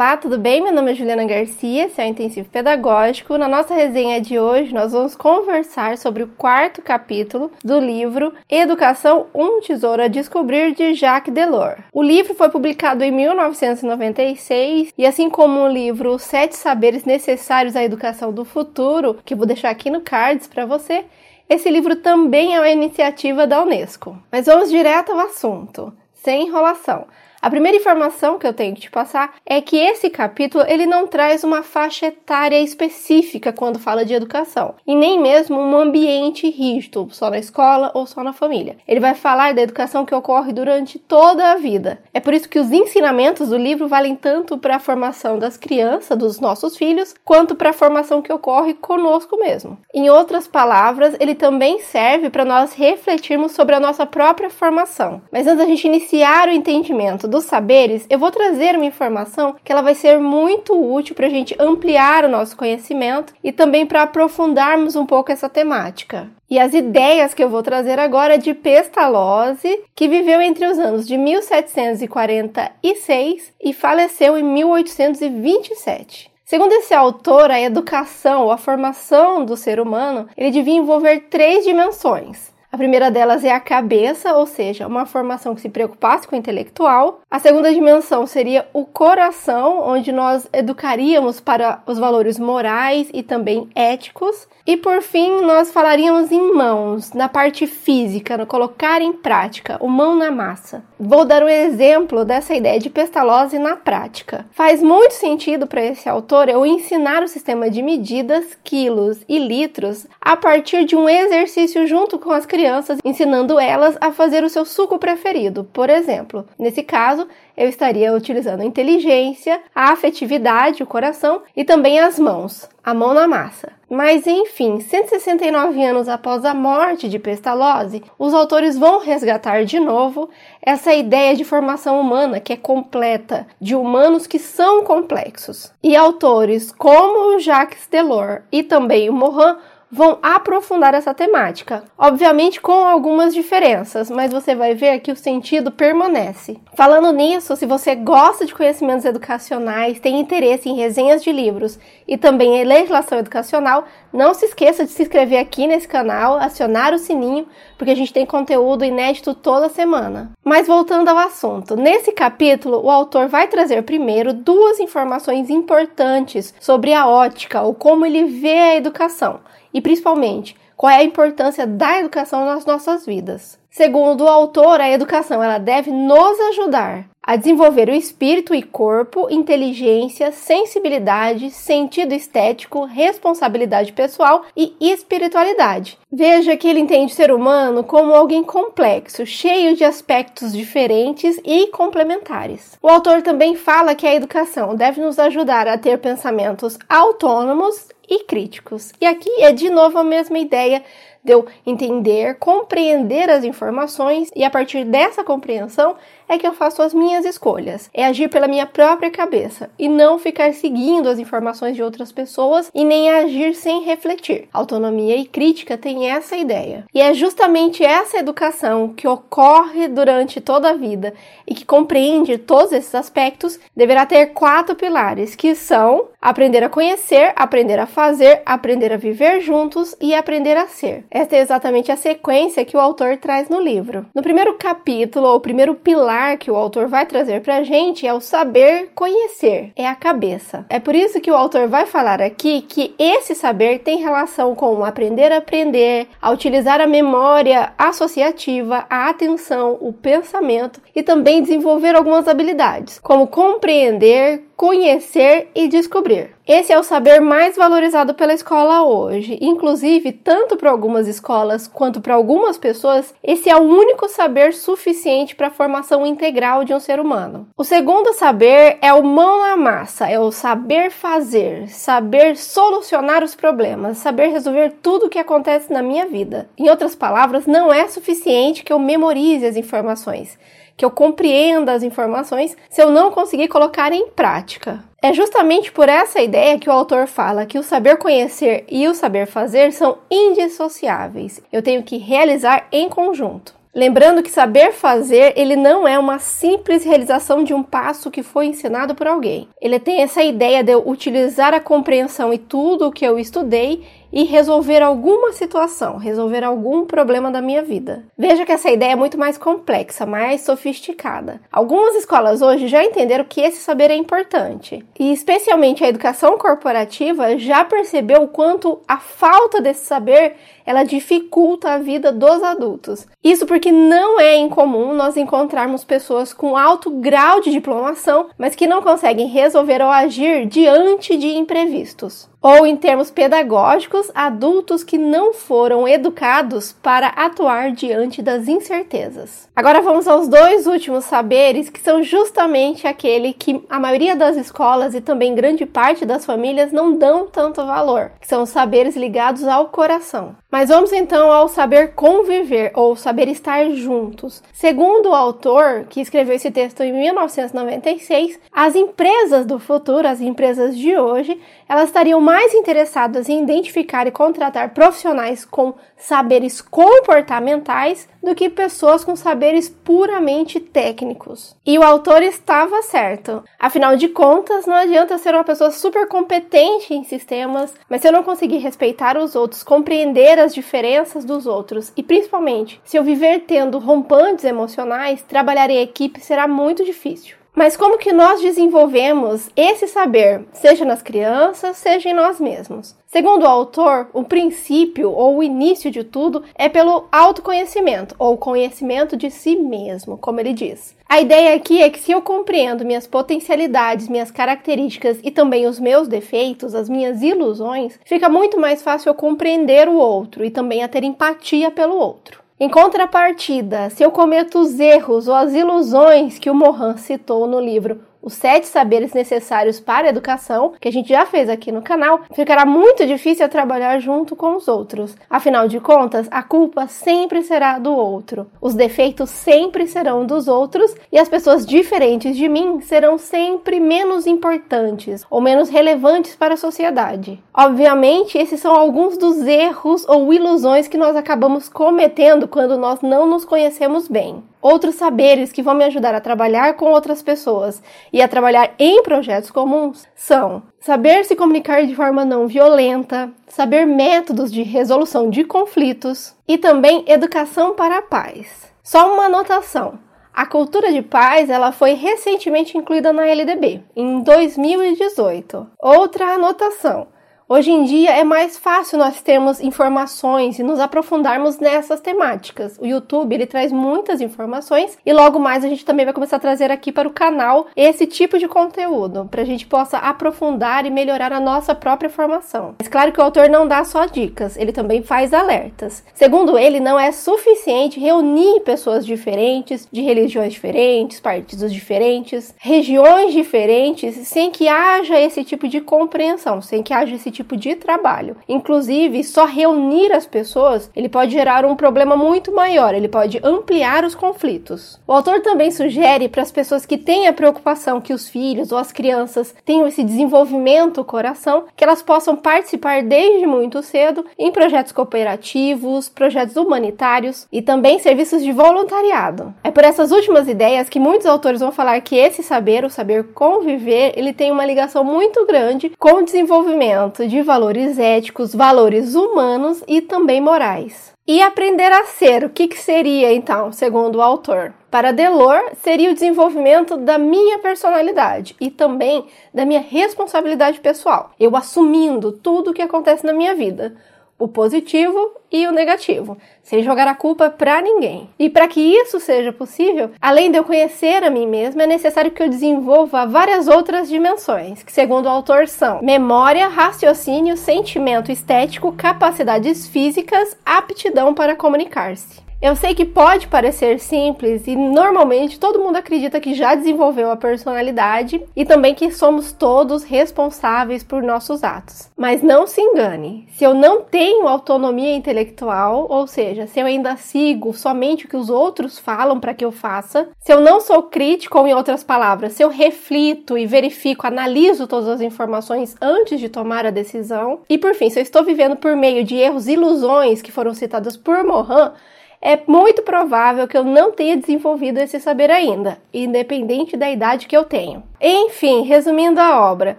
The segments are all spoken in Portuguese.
Olá, tudo bem? Meu nome é Juliana Garcia, esse é o Intensivo Pedagógico. Na nossa resenha de hoje, nós vamos conversar sobre o quarto capítulo do livro Educação, um Tesouro a Descobrir, de Jacques Delors. O livro foi publicado em 1996 e, assim como o livro Sete Saberes Necessários à Educação do Futuro, que vou deixar aqui no cards para você, esse livro também é uma iniciativa da Unesco. Mas vamos direto ao assunto, sem enrolação. A primeira informação que eu tenho que te passar é que esse capítulo ele não traz uma faixa etária específica quando fala de educação e nem mesmo um ambiente rígido, só na escola ou só na família. Ele vai falar da educação que ocorre durante toda a vida. É por isso que os ensinamentos do livro valem tanto para a formação das crianças, dos nossos filhos, quanto para a formação que ocorre conosco mesmo. Em outras palavras, ele também serve para nós refletirmos sobre a nossa própria formação. Mas antes da gente iniciar o entendimento dos saberes, eu vou trazer uma informação que ela vai ser muito útil para a gente ampliar o nosso conhecimento e também para aprofundarmos um pouco essa temática. E as ideias que eu vou trazer agora é de Pestalozzi, que viveu entre os anos de 1746 e faleceu em 1827. Segundo esse autor, a educação ou a formação do ser humano, ele devia envolver três dimensões: a primeira delas é a cabeça, ou seja, uma formação que se preocupasse com o intelectual. A segunda dimensão seria o coração, onde nós educaríamos para os valores morais e também éticos. E por fim, nós falaríamos em mãos, na parte física, no colocar em prática, o mão na massa. Vou dar um exemplo dessa ideia de Pestalozzi na prática. Faz muito sentido para esse autor eu ensinar o sistema de medidas, quilos e litros a partir de um exercício junto com as crianças, ensinando elas a fazer o seu suco preferido. Por exemplo, nesse caso, eu estaria utilizando a inteligência, a afetividade, o coração e também as mãos, a mão na massa. Mas enfim, 169 anos após a morte de Pestalozzi, os autores vão resgatar de novo essa ideia de formação humana que é completa, de humanos que são complexos. E autores como Jacques Delors e também o Morin vão aprofundar essa temática, obviamente com algumas diferenças, mas você vai ver que o sentido permanece. Falando nisso, se você gosta de conhecimentos educacionais, tem interesse em resenhas de livros e também em legislação educacional, não se esqueça de se inscrever aqui nesse canal, acionar o sininho, porque a gente tem conteúdo inédito toda semana. Mas voltando ao assunto, nesse capítulo o autor vai trazer primeiro duas informações importantes sobre a ótica ou como ele vê a educação e principalmente qual é a importância da educação nas nossas vidas. Segundo o autor, a educação ela deve nos ajudar a desenvolver o espírito e corpo, inteligência, sensibilidade, sentido estético, responsabilidade pessoal e espiritualidade. Veja que ele entende o ser humano como alguém complexo, cheio de aspectos diferentes e complementares. O autor também fala que a educação deve nos ajudar a ter pensamentos autônomos e críticos. E aqui é de novo a mesma ideia de eu entender, compreender as informações e a partir dessa compreensão é que eu faço as minhas escolhas. É agir pela minha própria cabeça e não ficar seguindo as informações de outras pessoas e nem agir sem refletir. Autonomia e crítica têm essa ideia. E é justamente essa educação que ocorre durante toda a vida e que compreende todos esses aspectos deverá ter quatro pilares que são aprender a conhecer, aprender a fazer, aprender a viver juntos e aprender a ser. Esta é exatamente a sequência que o autor traz no livro. No primeiro capítulo, ou primeiro pilar que o autor vai trazer para a gente é o saber conhecer, é a cabeça. É por isso que o autor vai falar aqui que esse saber tem relação com aprender a aprender, a utilizar a memória associativa, a atenção, o pensamento e também desenvolver algumas habilidades, como compreender, conhecer e descobrir. Esse é o saber mais valorizado pela escola hoje. Inclusive, tanto para algumas escolas quanto para algumas pessoas, esse é o único saber suficiente para a formação integral de um ser humano. O segundo saber é o mão na massa, é o saber fazer, saber solucionar os problemas, saber resolver tudo o que acontece na minha vida. Em outras palavras, não é suficiente que eu memorize as informações que eu compreenda as informações se eu não conseguir colocar em prática. É justamente por essa ideia que o autor fala que o saber conhecer e o saber fazer são indissociáveis. Eu tenho que realizar em conjunto. Lembrando que saber fazer, ele não é uma simples realização de um passo que foi ensinado por alguém. Ele tem essa ideia de eu utilizar a compreensão e tudo o que eu estudei e resolver alguma situação, resolver algum problema da minha vida. Veja que essa ideia é muito mais complexa, mais sofisticada. Algumas escolas hoje já entenderam que esse saber é importante, e especialmente a educação corporativa já percebeu o quanto a falta desse saber ela dificulta a vida dos adultos. Isso porque não é incomum nós encontrarmos pessoas com alto grau de diplomação, mas que não conseguem resolver ou agir diante de imprevistos ou em termos pedagógicos, adultos que não foram educados para atuar diante das incertezas. Agora vamos aos dois últimos saberes, que são justamente aquele que a maioria das escolas e também grande parte das famílias não dão tanto valor, que são os saberes ligados ao coração. Mas vamos então ao saber conviver ou saber estar juntos. Segundo o autor, que escreveu esse texto em 1996, as empresas do futuro, as empresas de hoje, elas estariam mais interessadas em identificar e contratar profissionais com saberes comportamentais do que pessoas com saberes puramente técnicos. E o autor estava certo. Afinal de contas, não adianta ser uma pessoa super competente em sistemas, mas se eu não conseguir respeitar os outros, compreender as diferenças dos outros e principalmente se eu viver tendo rompantes emocionais, trabalhar em equipe será muito difícil. Mas como que nós desenvolvemos esse saber, seja nas crianças, seja em nós mesmos? Segundo o autor, o princípio ou o início de tudo é pelo autoconhecimento ou conhecimento de si mesmo, como ele diz. A ideia aqui é que se eu compreendo minhas potencialidades, minhas características e também os meus defeitos, as minhas ilusões, fica muito mais fácil eu compreender o outro e também a ter empatia pelo outro. Em contrapartida, se eu cometo os erros ou as ilusões que o Mohan citou no livro os sete saberes necessários para a educação, que a gente já fez aqui no canal, ficará muito difícil trabalhar junto com os outros. Afinal de contas, a culpa sempre será do outro, os defeitos sempre serão dos outros e as pessoas diferentes de mim serão sempre menos importantes ou menos relevantes para a sociedade. Obviamente, esses são alguns dos erros ou ilusões que nós acabamos cometendo quando nós não nos conhecemos bem. Outros saberes que vão me ajudar a trabalhar com outras pessoas e a trabalhar em projetos comuns são saber se comunicar de forma não violenta, saber métodos de resolução de conflitos e também educação para a paz. Só uma anotação. A cultura de paz ela foi recentemente incluída na LDB, em 2018. Outra anotação. Hoje em dia é mais fácil nós termos informações e nos aprofundarmos nessas temáticas. O YouTube ele traz muitas informações e logo mais a gente também vai começar a trazer aqui para o canal esse tipo de conteúdo para a gente possa aprofundar e melhorar a nossa própria formação. Mas claro que o autor não dá só dicas, ele também faz alertas. Segundo ele, não é suficiente reunir pessoas diferentes, de religiões diferentes, partidos diferentes, regiões diferentes, sem que haja esse tipo de compreensão, sem que haja esse tipo tipo de trabalho. Inclusive, só reunir as pessoas, ele pode gerar um problema muito maior, ele pode ampliar os conflitos. O autor também sugere para as pessoas que têm a preocupação que os filhos ou as crianças tenham esse desenvolvimento coração, que elas possam participar desde muito cedo em projetos cooperativos, projetos humanitários e também serviços de voluntariado. É por essas últimas ideias que muitos autores vão falar que esse saber, o saber conviver, ele tem uma ligação muito grande com o desenvolvimento de valores éticos, valores humanos e também morais. E aprender a ser, o que, que seria então, segundo o autor? Para Delors, seria o desenvolvimento da minha personalidade e também da minha responsabilidade pessoal, eu assumindo tudo o que acontece na minha vida, o positivo e o negativo, sem jogar a culpa para ninguém. E para que isso seja possível, além de eu conhecer a mim mesma, é necessário que eu desenvolva várias outras dimensões, que segundo o autor são memória, raciocínio, sentimento estético, capacidades físicas, aptidão para comunicar-se. Eu sei que pode parecer simples e normalmente todo mundo acredita que já desenvolveu a personalidade e também que somos todos responsáveis por nossos atos. Mas não se engane, se eu não tenho autonomia intelectual, ou seja, se eu ainda sigo somente o que os outros falam para que eu faça, se eu não sou crítico, ou em outras palavras, se eu reflito e verifico, analiso todas as informações antes de tomar a decisão, e por fim, se eu estou vivendo por meio de erros e ilusões que foram citadas por Mohan, é muito provável que eu não tenha desenvolvido esse saber ainda, independente da idade que eu tenho. Enfim, resumindo a obra,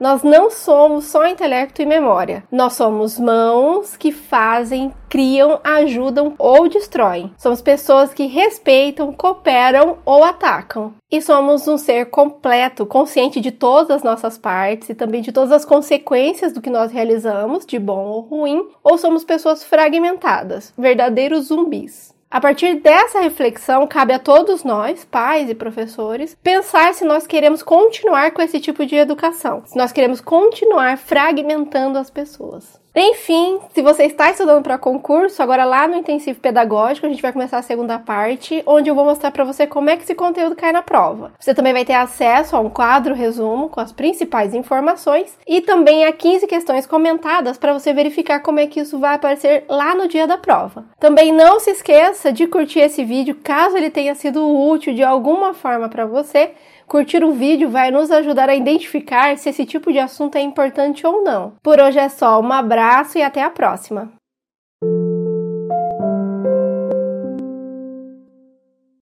nós não somos só intelecto e memória. Nós somos mãos que fazem, criam, ajudam ou destroem. Somos pessoas que respeitam, cooperam ou atacam. E somos um ser completo, consciente de todas as nossas partes e também de todas as consequências do que nós realizamos, de bom ou ruim, ou somos pessoas fragmentadas, verdadeiros zumbis. A partir dessa reflexão, cabe a todos nós, pais e professores, pensar se nós queremos continuar com esse tipo de educação, se nós queremos continuar fragmentando as pessoas. Enfim, se você está estudando para concurso, agora lá no intensivo pedagógico, a gente vai começar a segunda parte, onde eu vou mostrar para você como é que esse conteúdo cai na prova. Você também vai ter acesso a um quadro resumo com as principais informações e também a 15 questões comentadas para você verificar como é que isso vai aparecer lá no dia da prova. Também não se esqueça de curtir esse vídeo caso ele tenha sido útil de alguma forma para você Curtir o vídeo vai nos ajudar a identificar se esse tipo de assunto é importante ou não. Por hoje é só, um abraço e até a próxima!